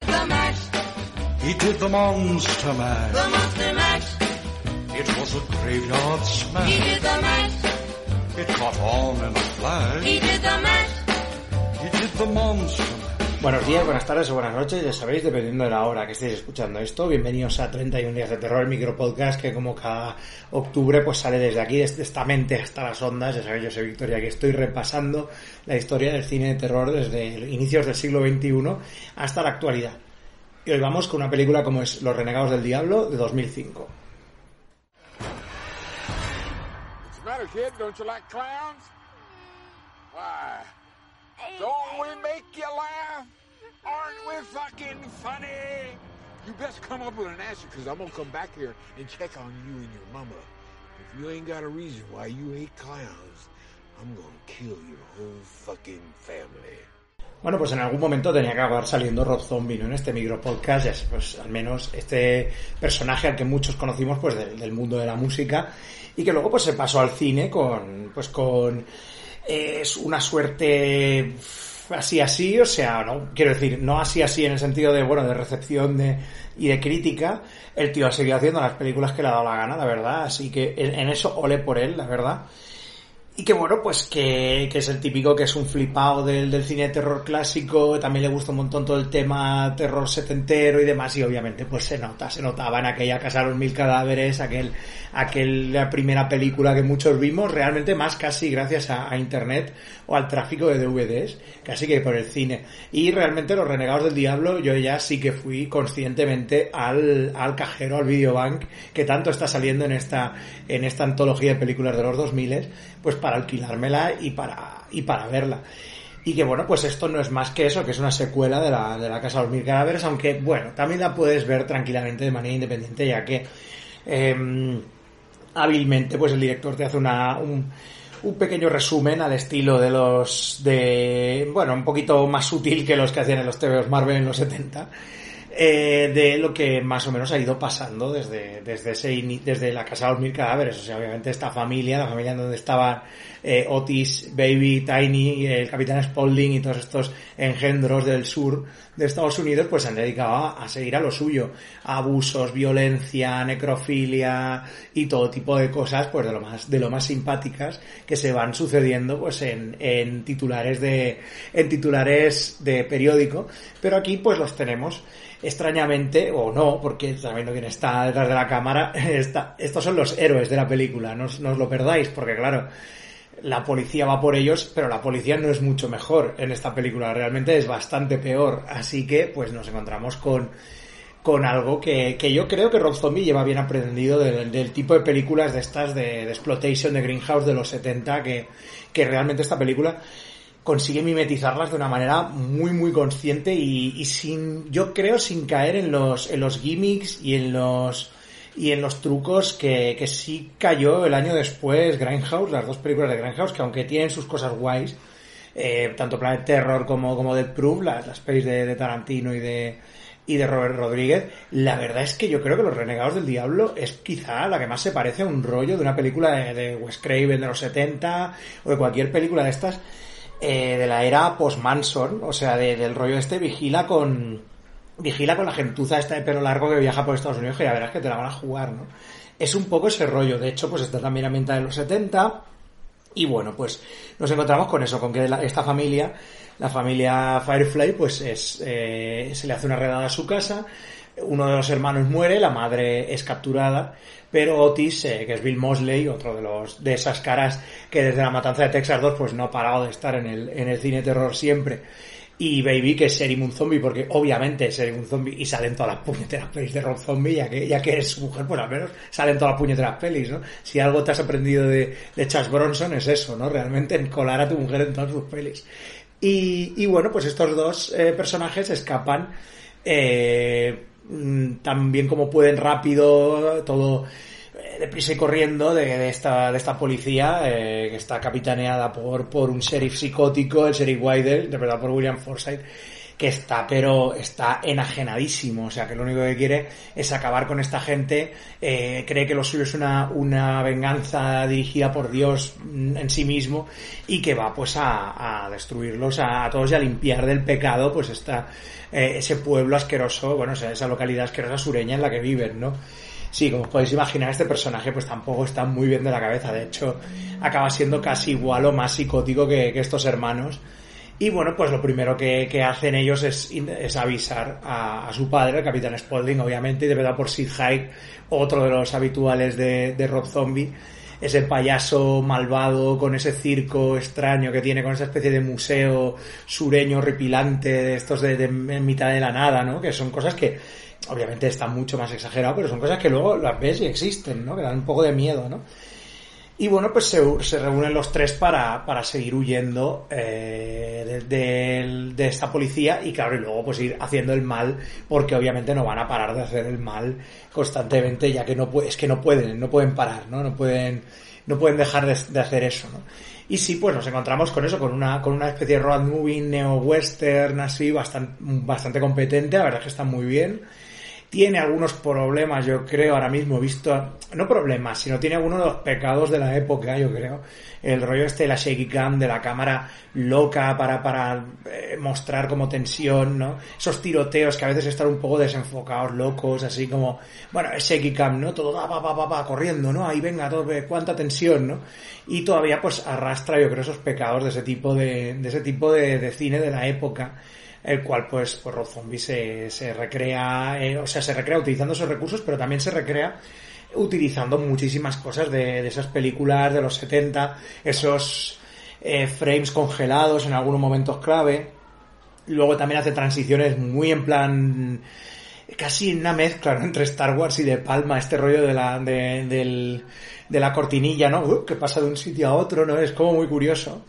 The mash, He did the monster mash. the monster mash. It was a graveyard smash. He did the mash, It caught on in a flash. he did the mash. He did the monster. Buenos días, buenas tardes o buenas noches, ya sabéis, dependiendo de la hora que estéis escuchando esto. Bienvenidos a 31 días de terror, el micropodcast que como cada octubre pues sale desde aquí, desde esta mente hasta las ondas. Ya sabéis, yo soy Victoria, que estoy repasando la historia del cine de terror desde inicios del siglo XXI hasta la actualidad. Y hoy vamos con una película como es Los Renegados del Diablo de 2005. What's the? Don't we make you laugh? Aren't we fucking funny? You best come up with an answer, because I'm going to come back here and check on you and your mama. If you ain't got a reason why you hate clowns, I'm going to kill your whole fucking family. Bueno, pues en algún momento tenía que acabar saliendo Rob Zombie, ¿no? En este micropodcast, ya sé, pues al menos este personaje al que muchos conocimos, pues del, del mundo de la música, y que luego pues se pasó al cine con, pues con, es una suerte así así, o sea, no, quiero decir, no así así en el sentido de, bueno, de recepción de, y de crítica, el tío ha seguido haciendo las películas que le ha dado la gana, la verdad, así que en, en eso ole por él, la verdad. Y que bueno, pues que, que es el típico que es un flipado del, del cine de terror clásico, también le gusta un montón todo el tema terror setentero y demás, y obviamente pues se nota, se notaba en aquella Casa de los Mil Cadáveres, aquel, aquella primera película que muchos vimos, realmente más casi gracias a, a internet o al tráfico de DVDs, casi que por el cine. Y realmente Los Renegados del Diablo, yo ya sí que fui conscientemente al, al cajero, al videobank, que tanto está saliendo en esta, en esta antología de películas de los 2000, pues para alquilármela y para, y para verla. Y que bueno, pues esto no es más que eso, que es una secuela de la, de la Casa de los Mil Cadáveres, aunque bueno, también la puedes ver tranquilamente de manera independiente, ya que em, hábilmente pues el director te hace una, un, un pequeño resumen al estilo de los de bueno un poquito más sutil que los que hacían en los TVOs Marvel en los 70 eh, de lo que más o menos ha ido pasando desde desde ese desde la casa de los mil cadáveres. O sea obviamente esta familia la familia donde estaban eh, Otis Baby Tiny el Capitán Spaulding y todos estos engendros del sur de Estados Unidos pues se han dedicado a, seguir a lo suyo. Abusos violencia necrofilia y todo tipo de cosas pues de lo más de lo más simpáticas que se van sucediendo pues en, en titulares de en titulares de periódico. Pero aquí pues los tenemos extrañamente o no porque sabiendo quién está detrás de la cámara está, estos son los héroes de la película no, no os lo perdáis porque claro la policía va por ellos, pero la policía no es mucho mejor en esta película, realmente es bastante peor. Así que, pues nos encontramos con, con algo que, que yo creo que Rob Zombie lleva bien aprendido del, del tipo de películas de estas de, de exploitation de Greenhouse de los 70, que, que realmente esta película consigue mimetizarlas de una manera muy muy consciente y, y sin yo creo sin caer en los en los gimmicks y en los y en los trucos que, que sí cayó el año después Grindhouse, las dos películas de Grindhouse, que aunque tienen sus cosas guays, eh, tanto Planet Terror como, como Dead Proof, las, las pelis de, Tarantino y de, y de Robert Rodríguez, la verdad es que yo creo que Los Renegados del Diablo es quizá la que más se parece a un rollo de una película de, de Wes Craven de los 70 o de cualquier película de estas eh, de la era post-Manson, o sea, de- del rollo este, vigila con vigila con la gentuza esta de pelo largo que viaja por Estados Unidos, que ya verás que te la van a jugar, ¿no? Es un poco ese rollo, de hecho, pues está también ambientada en los 70, y bueno, pues nos encontramos con eso, con que esta familia, la familia Firefly, pues es, eh, se le hace una redada a su casa, uno de los hermanos muere, la madre es capturada, pero Otis, eh, que es Bill Mosley, otro de los de esas caras que desde la matanza de Texas 2 pues no ha parado de estar en el, en el cine terror siempre. Y Baby, que es Serim un zombie, porque obviamente es Serim un zombie y salen todas las puñeteras pelis de Rob Zombie, ya que, ya que es su mujer, pues al menos salen todas las puñeteras pelis, ¿no? Si algo te has aprendido de, de Charles Bronson es eso, ¿no? Realmente en colar a tu mujer en todas sus pelis. Y, y bueno, pues estos dos eh, personajes escapan eh, mm, tan bien como pueden rápido, todo eh, deprisa y corriendo de, esta, de esta policía eh, que está capitaneada por, por un sheriff psicótico, el sheriff Weidel, interpretado por William Forsythe, que está, pero está enajenadísimo, o sea, que lo único que quiere es acabar con esta gente, eh, cree que lo suyo es una, una venganza dirigida por Dios mm, en sí mismo y que va pues a, a destruirlos a, todos y a limpiar del pecado pues esta, eh, ese pueblo asqueroso, bueno, o sea, esa localidad asquerosa sureña en la que viven, ¿no? Sí, como podéis imaginar, este personaje pues tampoco está muy bien de la cabeza. De hecho, acaba siendo casi igual o más psicótico que estos hermanos. Y bueno, pues lo primero que, hacen ellos es, es avisar a, su padre, el capitán Spaulding, obviamente, y de verdad por Sid Haig, otro de los habituales de, Rob Zombie, ese payaso malvado con ese circo extraño que tiene, con esa especie de museo sureño horripilante de estos de, mitad de la nada, ¿no? Que son cosas que obviamente están mucho más exageradas, pero son cosas que luego las ves y existen, ¿no? Que dan un poco de miedo, ¿no? Y bueno, pues se, se reúnen los tres para, para seguir huyendo eh, de, de- esta policía y claro, y luego pues ir haciendo el mal, porque obviamente no van a parar de hacer el mal constantemente, ya que no es que no pueden, no pueden parar, ¿no? No pueden, no pueden dejar de, de hacer eso, ¿no? Y sí, pues nos encontramos con eso, con una, con una especie de road movie neo-western así, bastante, bastante competente, la verdad es que está muy bien tiene algunos problemas, yo creo, ahora mismo visto, no problemas, sino tiene algunos de los pecados de la época, yo creo. El rollo este de la shaky cam, de la cámara loca para, para eh, mostrar como tensión, ¿no? Esos tiroteos que a veces están un poco desenfocados, locos, así como, bueno, es shaky cam, ¿no? Todo va, va, va, va, va, corriendo, ¿no? Ahí venga, todo, eh, cuánta tensión, ¿no? Y todavía pues arrastra, yo creo, esos pecados de ese tipo de, de ese tipo de, de cine de la época el cual pues, pues Rob Zombie se, se recrea, eh, o sea, se recrea utilizando esos recursos, pero también se recrea utilizando muchísimas cosas de, esas películas de los 70, esos eh, frames congelados en algunos momentos clave. Luego también hace transiciones muy en plan casi una mezcla entre Star Wars y De Palma, este rollo de la, de, del- de la cortinilla, ¿no? Uh, que pasa de un sitio a otro, ¿no? Es como muy curioso.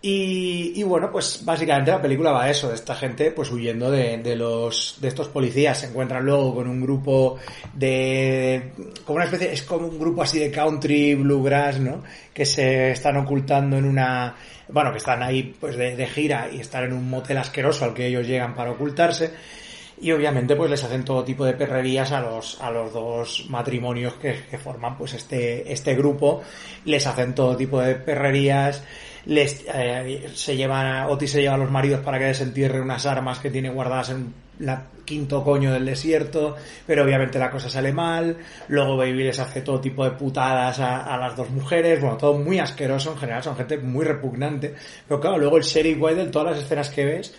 Y, y bueno, pues básicamente la película va a eso, de esta gente pues huyendo de, de los de estos policías, se encuentran luego con un grupo de como una especie, es como un grupo así de country bluegrass, ¿no? Que se están ocultando en una bueno, que están ahí pues de, de gira y están en un motel asqueroso al que ellos llegan para ocultarse. Y obviamente pues les hacen todo tipo de perrerías a los a los dos matrimonios que, que forman pues este este grupo. Les hacen todo tipo de perrerías les eh, se llevan a, Otis se lleva a los maridos para que desentierre unas armas que tiene guardadas en la quinto coño del desierto pero obviamente la cosa sale mal. Luego Baby les hace todo tipo de putadas a, a las dos mujeres. Bueno todo muy asqueroso en general son gente muy repugnante. Pero claro luego el Sheriff Weidel todas las escenas que ves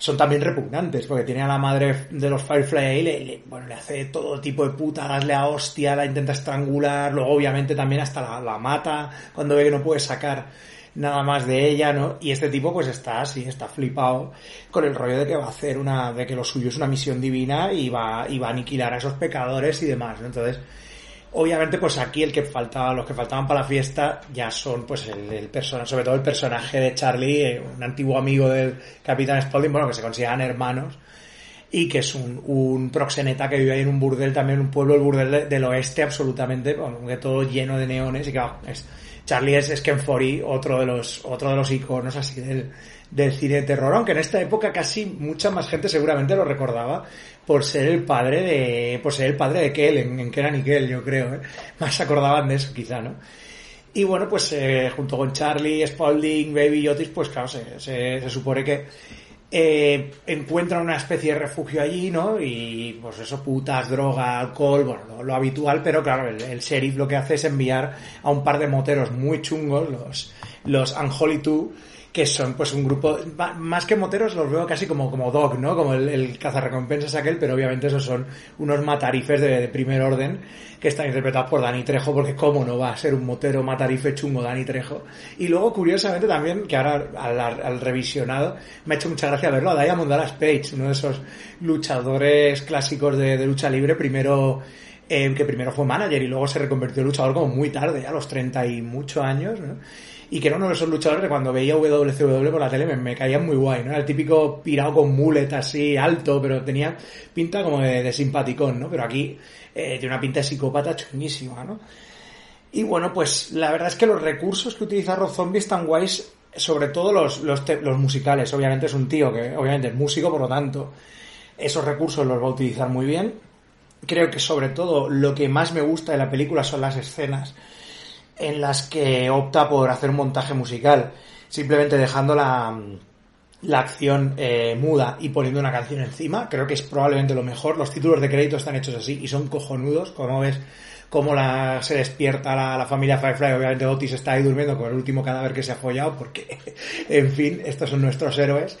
son también repugnantes, porque tiene a la madre de los Firefly ahí, le, le- bueno, le hace todo tipo de putadas, le a hostia, la intenta estrangular, luego obviamente también hasta la, la mata cuando ve que no puede sacar nada más de ella, ¿no? Y este tipo pues está así, está flipado con el rollo de que va a hacer una, de que lo suyo es una misión divina y va, y va a aniquilar a esos pecadores y demás, ¿no? Entonces, Obviamente, pues aquí el que faltaba, los que faltaban para la fiesta ya son, pues, el, el persona, sobre todo el personaje de Charlie, eh, un antiguo amigo del Capitán Spaulding, bueno, que se consideran hermanos, y que es un, un proxeneta que vive ahí en un burdel, también un pueblo, el burdel de- del oeste, absolutamente, todo lleno de neones, y que es, Charlie Ken Foree, otro de los, otro de los iconos así del, del cine de terror, aunque en esta época casi mucha más gente seguramente lo recordaba por ser el padre de, por ser el padre de Kel, en, en Kenan y Kel, yo creo, ¿eh? Más acordaban de eso quizá, ¿no? Y bueno, pues eh, junto con Charlie, Spaulding, Baby y Otis, pues claro, se, se supone que eh, una especie de refugio allí, ¿no? Y pues eso, putas, droga, alcohol, bueno, lo, lo habitual, pero claro, el, el sheriff lo que hace es enviar a un par de moteros muy chungos, los, los Unholy Two, que son pues un grupo, más que moteros los veo casi como, como dog, ¿no? Como el, el cazarrecompensas aquel, pero obviamente esos son unos matarifes de, de primer orden que están interpretados por Dani Trejo, porque cómo no va a ser un motero matarife chungo Dani Trejo. Y luego, curiosamente también, que ahora al, al revisionado, me ha hecho mucha gracia verlo a Diamond Dallas Page, uno de esos luchadores clásicos de, de lucha libre, primero eh, que primero fue manager y luego se reconvirtió en luchador como muy tarde, a los 30 y muchos años, ¿no? Y que era uno de esos luchadores cuando veía WCW por la tele me, me caía muy guay, ¿no? El típico pirado con mulet así, alto, pero tenía pinta como de, simpaticón, ¿no? Pero aquí eh, tiene una pinta de psicópata chunguísima, ¿no? Y bueno, pues la verdad es que los recursos que utiliza Rob Zombie están guays, sobre todo los, los musicales. Obviamente es un tío que obviamente es músico, por lo tanto, esos recursos los va a utilizar muy bien. Creo que sobre todo lo que más me gusta de la película son las escenas en las que opta por hacer un montaje musical, simplemente dejando la, la acción eh, muda y poniendo una canción encima. Creo que es probablemente lo mejor. Los títulos de crédito están hechos así y son cojonudos, como ves cómo la, se despierta la, la familia Firefly. Obviamente Otis está ahí durmiendo con el último cadáver que se ha follado, porque, en fin, estos son nuestros héroes.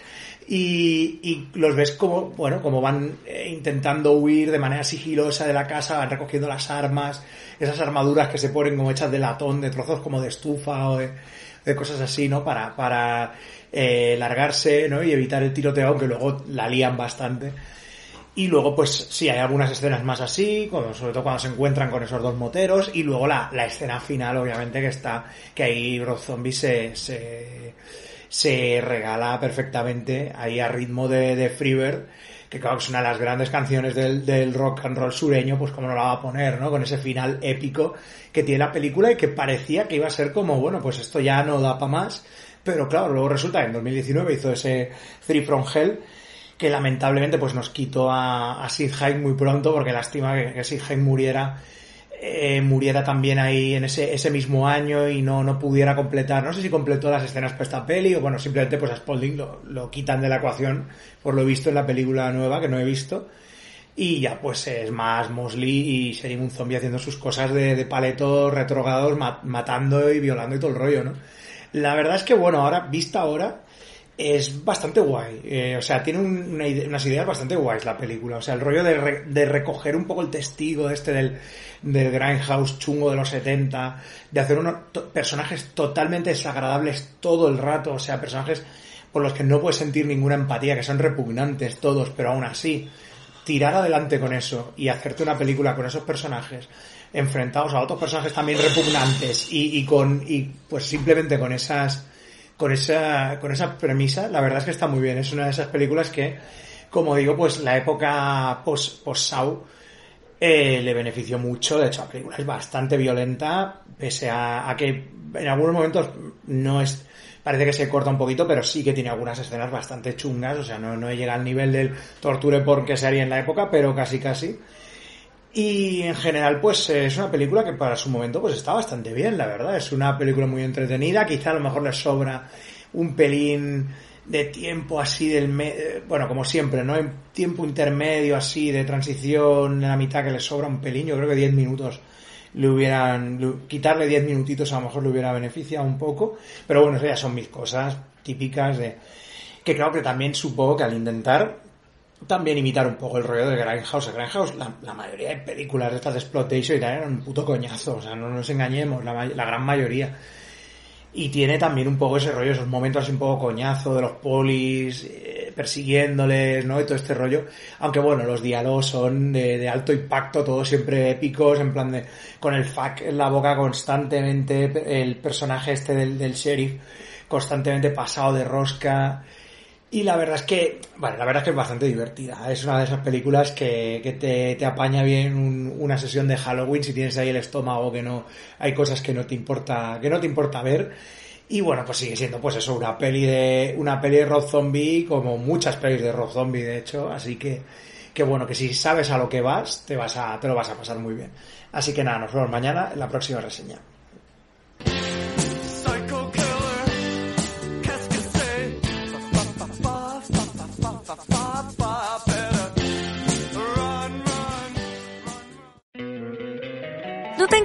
Y, y los ves como, bueno, como van eh, intentando huir de manera sigilosa de la casa, van recogiendo las armas, esas armaduras que se ponen como hechas de latón, de trozos como de estufa o de, de cosas así, ¿no? Para, para eh, largarse, ¿no? Y evitar el tiroteo, aunque luego la lían bastante. Y luego, pues sí, hay algunas escenas más así, cuando- sobre todo cuando se encuentran con esos dos moteros, y luego la, la escena final, obviamente, que está, que ahí Rob Zombie se, se, se regala perfectamente, ahí a ritmo de, de Freebird, que claro que es una de las grandes canciones del, del rock and roll sureño, pues como no la va a poner, ¿no? Con ese final épico que tiene la película y que parecía que iba a ser como, bueno, pues esto ya no da para más, pero claro, luego resulta que en 2019 hizo ese Three from Hell, que lamentablemente pues nos quitó a, a Sid Haig muy pronto porque lástima que, que Sid Haig muriera eh, muriera también ahí en ese, ese mismo año y no, no pudiera completar, no sé si completó las escenas para esta peli o bueno, simplemente pues a Spalding lo, lo quitan de la ecuación por lo visto en la película nueva que no he visto y ya pues es más Mosley y sería un zombie haciendo sus cosas de, de paletos retrogados, ma- matando y violando y todo el rollo, ¿no? La verdad es que bueno, ahora, vista ahora, es bastante guay. Eh, o sea, tiene un- una unas ideas bastante guays la película. O sea, el rollo de, re- de recoger un poco el testigo este del, del Grindhouse chungo de los 70, de hacer unos personajes totalmente desagradables todo el rato. O sea, personajes por los que no puedes sentir ninguna empatía, que son repugnantes todos, pero aún así, tirar adelante con eso y hacerte una película con esos personajes enfrentados a otros personajes también repugnantes y, y con y pues simplemente con esas con esa con esa premisa la verdad es que está muy bien. Es una de esas películas que como digo pues la época post post eh, le benefició mucho. De hecho la película es bastante violenta pese a, a que en algunos momentos no es parece que se corta un poquito pero sí que tiene algunas escenas bastante chungas. O sea no, no llega al nivel del torture porn que se haría en la época pero casi casi y en general, pues es una película que para su momento pues está bastante bien, la verdad. Es una película muy entretenida. Quizá a lo mejor le sobra un pelín de tiempo así del... me- eh, bueno, como siempre, ¿no? En tiempo intermedio así de transición en la mitad que le sobra un pelín. Yo creo que 10 minutos le hubieran... le- quitarle 10 minutitos a lo mejor le hubiera beneficiado un poco. Pero bueno, eso ya son mis cosas típicas de... Que creo que también supongo que al intentar también imitar un poco el rollo de Grindhouse. Grindhouse, la, la mayoría de películas de estas de exploitation y eran un puto coñazo, o sea, no nos engañemos, la, la gran mayoría. Y tiene también un poco ese rollo, esos momentos así un poco coñazo de los polis eh, persiguiéndoles, ¿no? Y todo este rollo. Aunque bueno, los diálogos son de, de alto impacto, todos siempre épicos, en plan de, con el fuck en la boca constantemente, el personaje este del, del sheriff constantemente pasado de rosca. Y la verdad es que, bueno, la verdad es que es bastante divertida. Es una de esas películas que, que te, te apaña bien un- una sesión de Halloween si tienes ahí el estómago que no, hay cosas que no te importa, que no te importa ver. Y bueno, pues sigue siendo pues eso, una peli de, una peli de Rob Zombie, como muchas pelis de Rob Zombie de hecho, así que, que bueno, que si sabes a lo que vas, te vas a, te lo vas a pasar muy bien. Así que nada, nos vemos mañana en la próxima reseña.